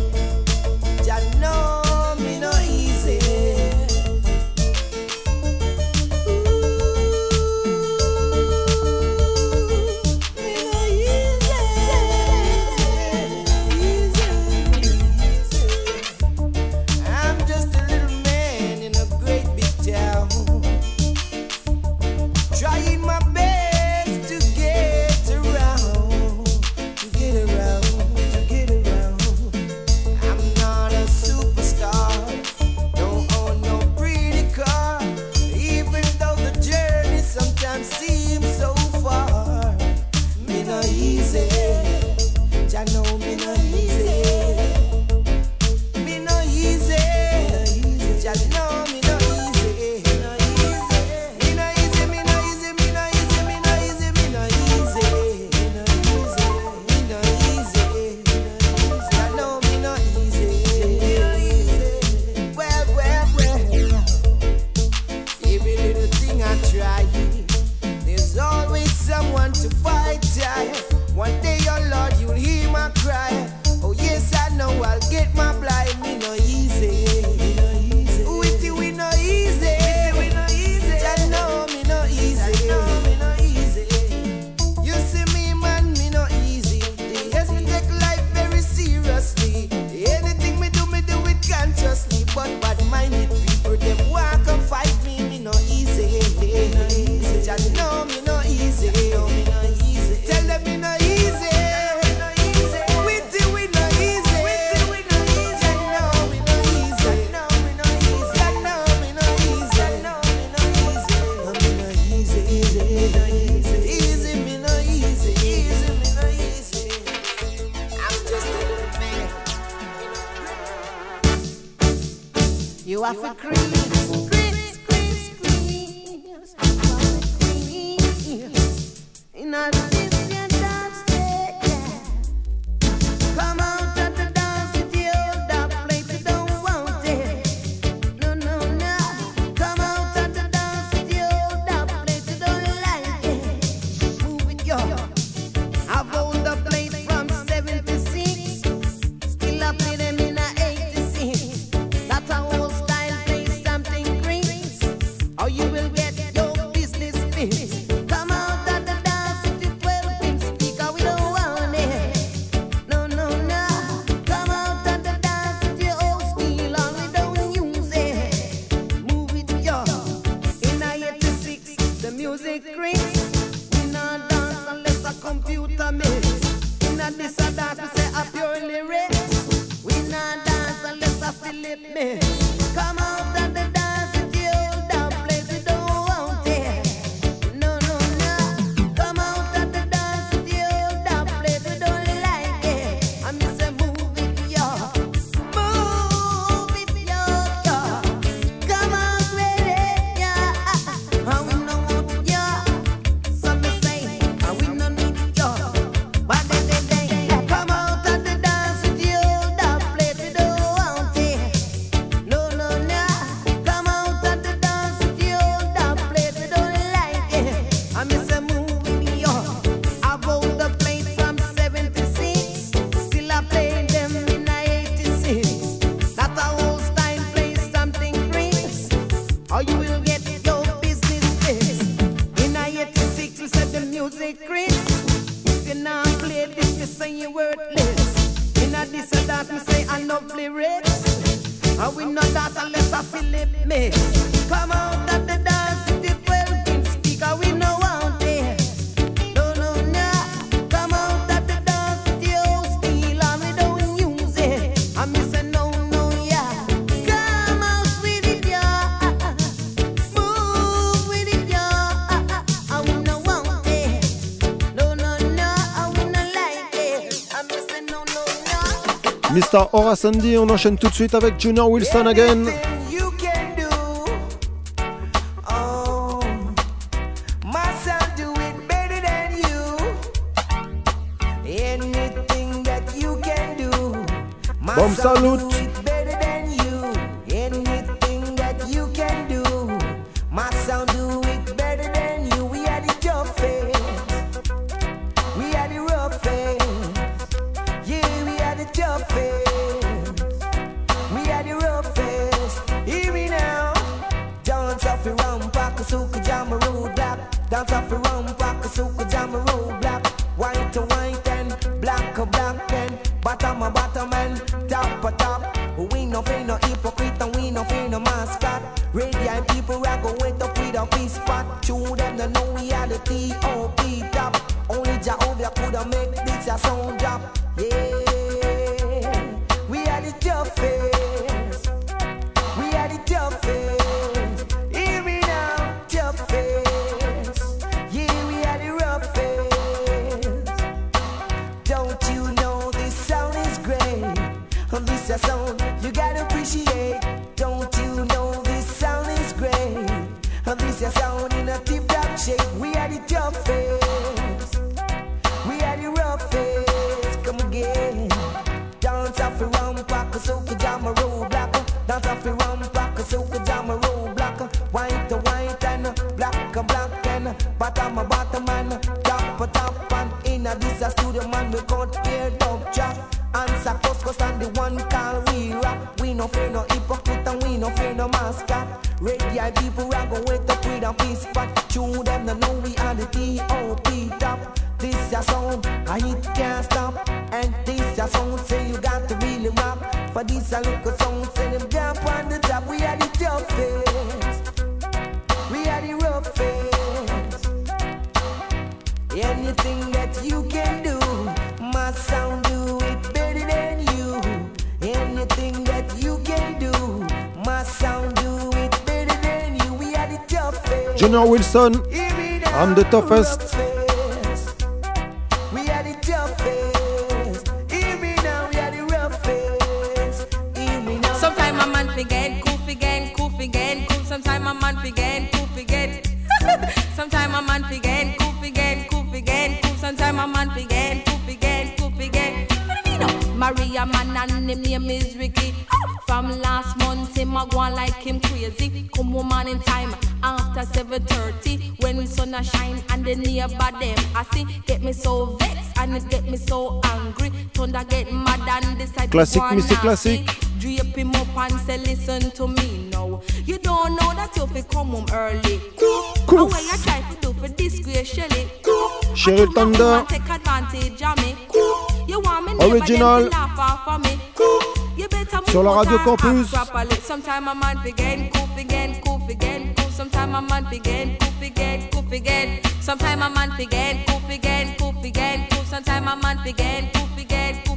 you have to creed. Sandy. On enchaîne tout de suite avec Junior Wilson again. Bon salut no play no hypocrite and we no play no mascot. Radiant people, I go wait up with a peace spot. Chew them, they know we are the T.O.P. Oktoberfest and decide Classic, to go Mr. nasty. Classic. Drape him up and say listen to me now. You don't know that you fi come home early. Cool. And when you try to do for disgrace Shelly. Cool. Shelly Thunder. Take advantage of me. Cool. You want me neighbor Original. them to laugh off of me. Cool. You better move Sur la out Radio and Campus. act properly. Sometime a man forget, cool forget, cool forget, cool. Sometime a man forget, cool forget, cool forget. Sometime a man forget, cool forget, cool forget, cool. Sometime a man forget, cool forget, cool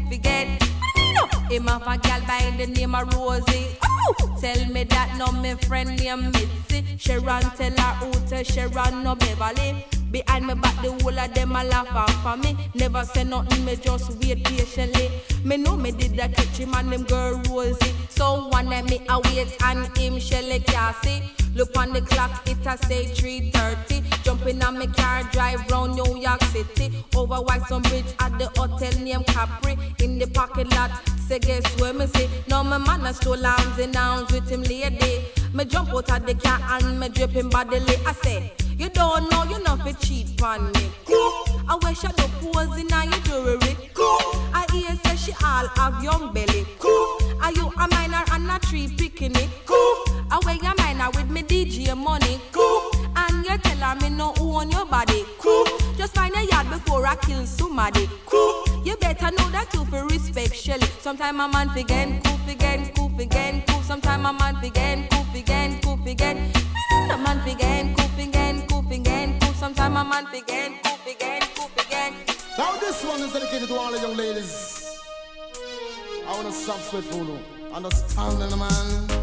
forget. Him have a gal by the name of Rosie. Oh, tell me that no me friend named Mitzi. Sharon tell her who to Sharon no Beverly. Behind me back the whole of them a laugh off for me. Never say nothing, me just wait patiently. Me know me did that catch him and them girl Rosie. So one day me a wait and him Shelly Cassie. Look on the clock, it a say 3.30 Jump in on me car, drive round New York City. Over Whitestone Bridge at the hotel named Capri. In the parking lot, say guess where me see? Now my man a stole arms and arms with him lady. Me jump out of the car and me drip him bodily. I say, you don't know you not fi cheat on me. Cool, I wish I do pose in your jewelry Cool, I hear say she all have young belly. Cool, are you a minor and a tree picking it? Cool, I wear your minor with me DJ money Cool, and you tell her me no own your body Cool, just find a yard before I kill somebody Cool, you better know that you fi respect Shelly Sometime a man forget, cool forget, cool forget, cool Sometime a man forget, cool forget, cool forget The man forget, cool forget, cool forget, cool Sometime a man forget, cool forget, cool forget Now this one is dedicated to all the young ladies. I want to stop for you. Understand man.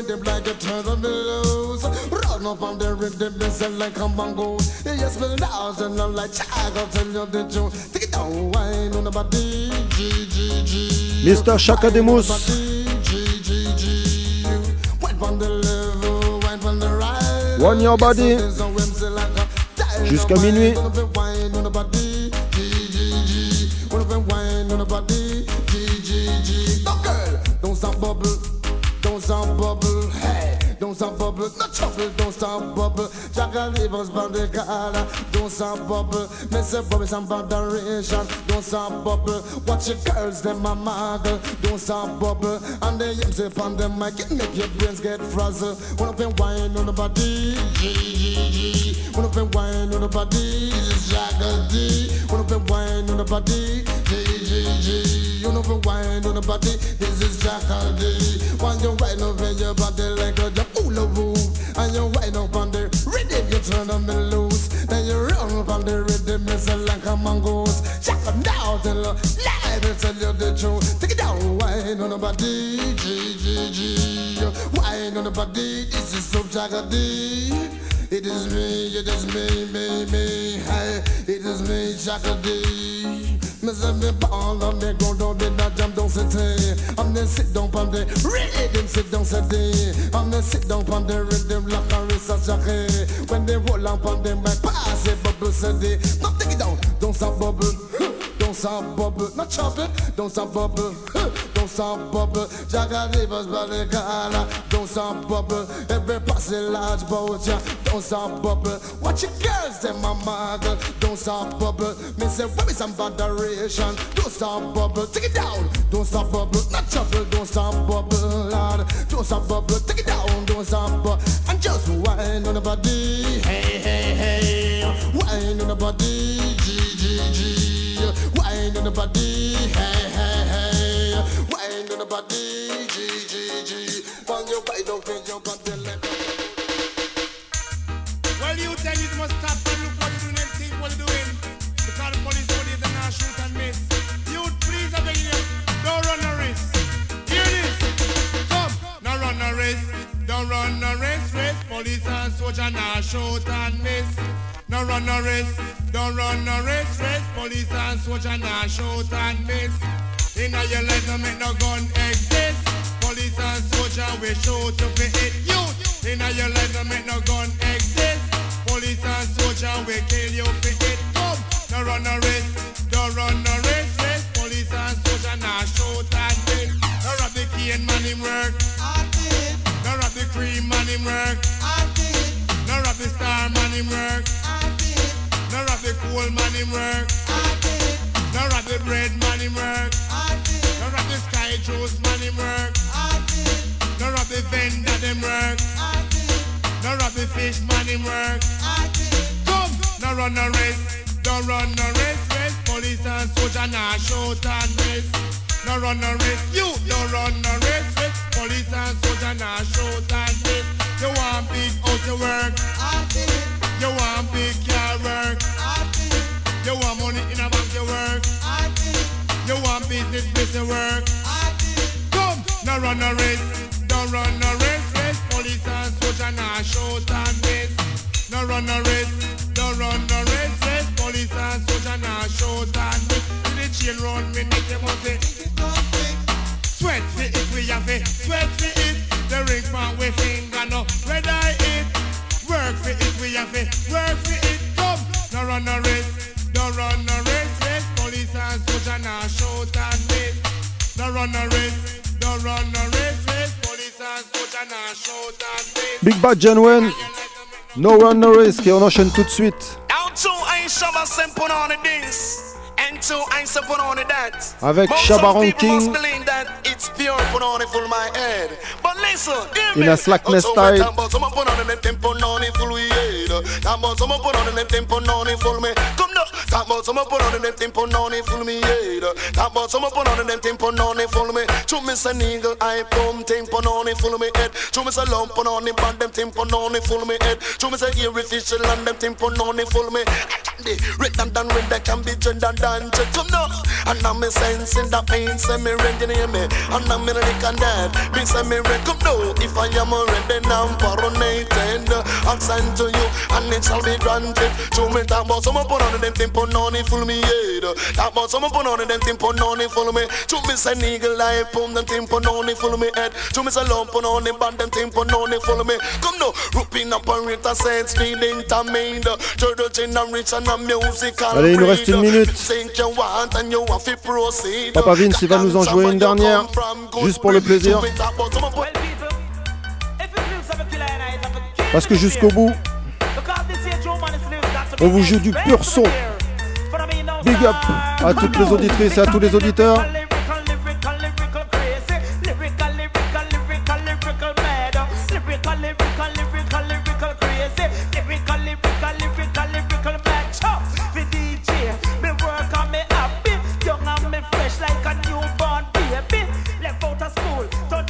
body, G, G, G. Wine on the body, G, G, G. Put up and wine on the body, he, he, he. Wine on the body, yes, Jungle D. Put up and wine down on the body like a jumbo lobo. Aye. Wine on the rhythm like a turn of the lows. Run up on the rhythm, listen like a bongo. Yes, me down and I'm like, child, I'll tell you the truth. Take it down, wine on the body, G, G, G. Mr. Chaka Demus. One Your Body. Jusqu'à minuit. Don't stop bubble, don't stop bubble, hey, don't stop bubble, no trouble, don't stop bubble. Jackal livers from the collar, don't stop bubble. Mr. Bubble, some botheration, don't stop bubble. Watch your girls, them a muggle, don't stop bubble. And they yips up on the mic, it make your brains get frazzled. One up and wine on the body. One up and wine on the body, Jackal D. One up and wine on the body, G, G, G. You know for wine on the body, this is Jackal D. When you wine over your body like a hula hoop, and you wine up on the rhythm, you turn them loose. Then you run up on the rhythm, it's like a mongoose. Jackal now tell you, lie to tell you the truth. Take it down, wine on the body, G G G. Wine on the body, this is so Jackal. It is me, it is me, me, me. Hey, it is me, Jackal D. Me say me ball on me go down the that jam down city. I'm then sit down on the rhythm, sit down city. I'm then sit down on the rhythm like a research jockey. When they roll up on them, my pass it bubble city. Now take it down, don't stop bubble. Don't stop bubble, not chopping. Don't stop bubble, don't stop bubble. Jagga livers by gala. Don't stop bubble. Every passy large boat, yeah. Don't stop bubble. Watch your girls, them a muggle. Don't stop bubble. Me say, what is some botheration? Don't stop bubble. Take it down. Don't stop bubble, not trouble. Don't stop bubble, Lord. Don't stop bubble. Take it down. Don't stop bubble. And just wine on the body. Hey, hey, hey. Wine on the body. G, G, G. Wine on the body, hey, hey, hey. Wine on the body, G, G, G. When you wind over your body, let Well, you tell it must stop and look what you doing and think what you doing. Because police body is not shoot and miss. You please, I beg you, don't run a risk. Hear this. Come, now run a race. Don't run a race, race. Police and soldier now shoot and miss. No run no race. Don't run no race, race. Police and soldier now shoot and miss. In your life, no make no gun exist. Police and soldier we shoot to be hit youth. In your life, no make no gun exist. Police and soldier we kill you for it. Come, no run no race. Don't run no race, race. Police and soldier now shoot and miss. No rob the cane man him work. No rob the cream man him work. No rob the star man him work. No rob the coal man him work. No rob the bread man him work. No rob the sky juice man him work. No rob the vendor them work. No rob the fish man him work. Come, no run no race. Don't run no race, race. Police and soldier now shoot and race. No run no race. You don't run no race, race. Police and soldier now shoot and race. You want big out to work. You want big. You want money in a bank to work. You want business to work. Come, no run no race. Don't run no race, race. Police and soldier now shoot and race. No run no race. Don't run no race, race. Police and soldier now shoot and race. To the chain round me neck, you must say. Sweat for it, we have it. Sweat for it. The ring from we finger no red eye it. Work for it, we have it. Work for it. Come, no run no race. Don't run no race, race. Police and soldier now shoot and race. No run no race. Don't run no race, race. Police and soldier now shoot and race. Big Bad Genuine. No run, no risk. Et on enchaîne tout de suite to shabba on this. And to I say put on that. Avec But Shabba some people Ranking. must believe that it's pure put on it full my head. But listen, hear In a slackness Oh, style. talk about Someone put on the tempo on it full we head. Talk about someone put on the tempo on it full me. Come now. Talk about someone put on the tempo on it full me head. Talk about someone put on the tempo on it full me. Show me some eagle eye pump tempo on it full me head. Show me some lump on it band them tempo on it full me head. Show me some eerie fish and them tempo on it full me. The written down when they can be gender done. Come now. And now me sensing that pain say me ready near me. And me ready can dead. Me say me ready come now. If I am ready now coronated. Accent to you and it shall be granted. Show me talk about someone put on them tempo on it full me head. Talk about someone put on them tempo on it full me. Show me say eagle eye pump them tempo on it full me head. Show me say lump on the band them tempo on it full me. Come up and rate sense feeling to me. Turtle chin and rich and a musical. Allez, il nous reste une minute. Papa Vince, va nous en jouer une dernière, juste pour le plaisir. Parce que jusqu'au bout, on vous joue du pur son. Big up à toutes les auditrices et à tous les auditeurs. after school.